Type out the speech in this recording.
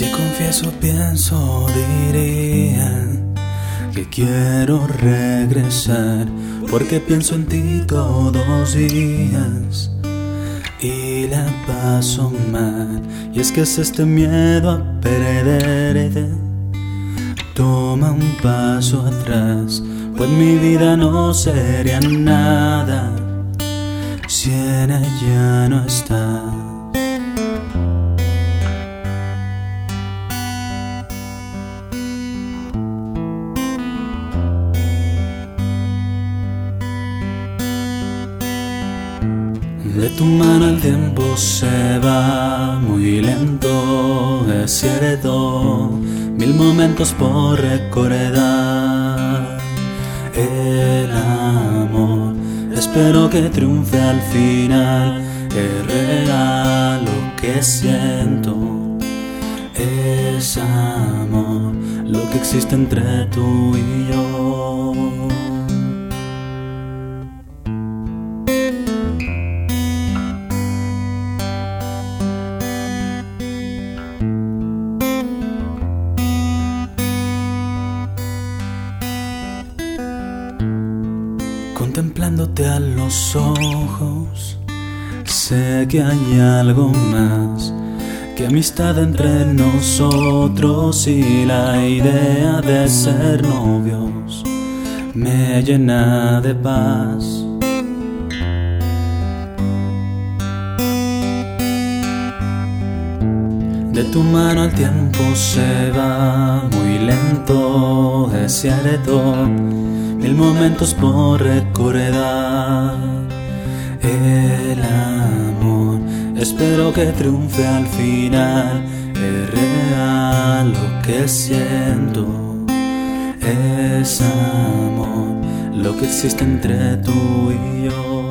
eso pienso, diría que quiero regresar, porque pienso en ti todos los días y la paso mal. Y es que es este miedo a perderte. Toma un paso atrás, pues mi vida no sería nada si en ella no está. De tu mano el tiempo se va muy lento, es cierto, mil momentos por recordar. El amor, espero que triunfe al final, es real lo que siento, es amor, lo que existe entre tú y yo. Contemplándote a los ojos, sé que hay algo más que amistad entre nosotros y la idea de ser novios. Me llena de paz. De tu mano el tiempo se va muy lento, es cierto momentos por recordar. El amor, espero que triunfe al final. Es real lo que siento. Es amor, lo que existe entre tú y yo.